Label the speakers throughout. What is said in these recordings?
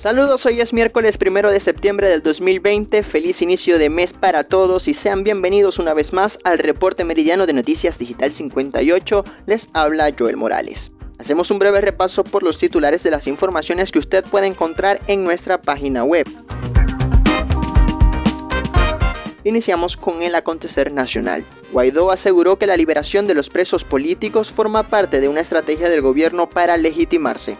Speaker 1: Saludos, hoy es miércoles primero de septiembre del 2020. Feliz inicio de mes para todos y sean bienvenidos una vez más al reporte meridiano de Noticias Digital 58. Les habla Joel Morales. Hacemos un breve repaso por los titulares de las informaciones que usted puede encontrar en nuestra página web. Iniciamos con el acontecer nacional. Guaidó aseguró que la liberación de los presos políticos forma parte de una estrategia del gobierno para legitimarse.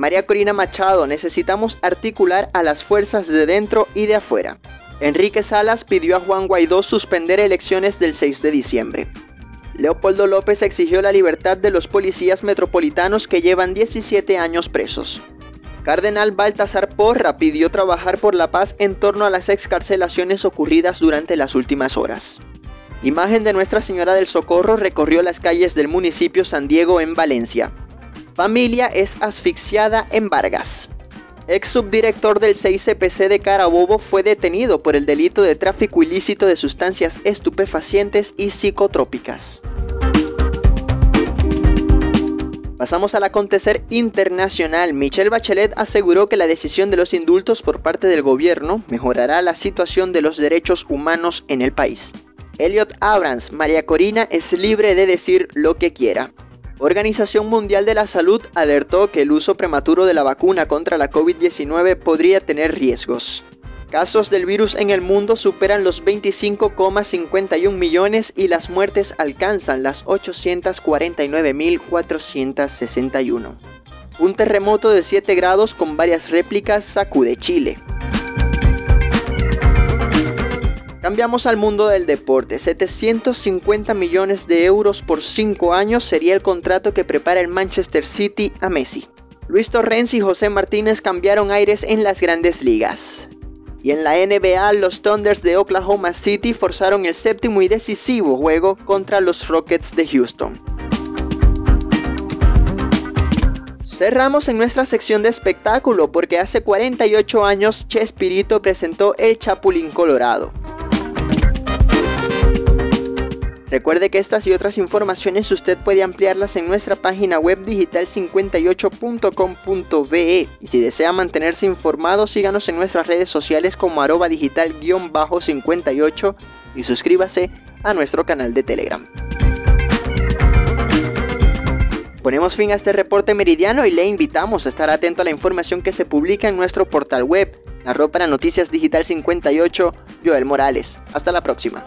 Speaker 1: María Corina Machado, necesitamos articular a las fuerzas de dentro y de afuera. Enrique Salas pidió a Juan Guaidó suspender elecciones del 6 de diciembre. Leopoldo López exigió la libertad de los policías metropolitanos que llevan 17 años presos. Cardenal Baltasar Porra pidió trabajar por la paz en torno a las excarcelaciones ocurridas durante las últimas horas. Imagen de Nuestra Señora del Socorro recorrió las calles del municipio San Diego en Valencia. Familia es asfixiada en Vargas. Ex subdirector del 6CPC de Carabobo fue detenido por el delito de tráfico ilícito de sustancias estupefacientes y psicotrópicas. Pasamos al acontecer internacional. Michelle Bachelet aseguró que la decisión de los indultos por parte del gobierno mejorará la situación de los derechos humanos en el país. Elliot Abrams, María Corina es libre de decir lo que quiera. Organización Mundial de la Salud alertó que el uso prematuro de la vacuna contra la COVID-19 podría tener riesgos. Casos del virus en el mundo superan los 25,51 millones y las muertes alcanzan las 849.461. Un terremoto de 7 grados con varias réplicas sacude Chile. Cambiamos al mundo del deporte. 750 millones de euros por 5 años sería el contrato que prepara el Manchester City a Messi. Luis Torrens y José Martínez cambiaron aires en las grandes ligas. Y en la NBA, los Thunders de Oklahoma City forzaron el séptimo y decisivo juego contra los Rockets de Houston. Cerramos en nuestra sección de espectáculo porque hace 48 años Chespirito presentó El Chapulín Colorado. Recuerde que estas y otras informaciones usted puede ampliarlas en nuestra página web digital58.com.be y si desea mantenerse informado síganos en nuestras redes sociales como arroba digital-58 y suscríbase a nuestro canal de Telegram. Ponemos fin a este reporte meridiano y le invitamos a estar atento a la información que se publica en nuestro portal web, arroba para Noticias Digital 58, Joel Morales. Hasta la próxima.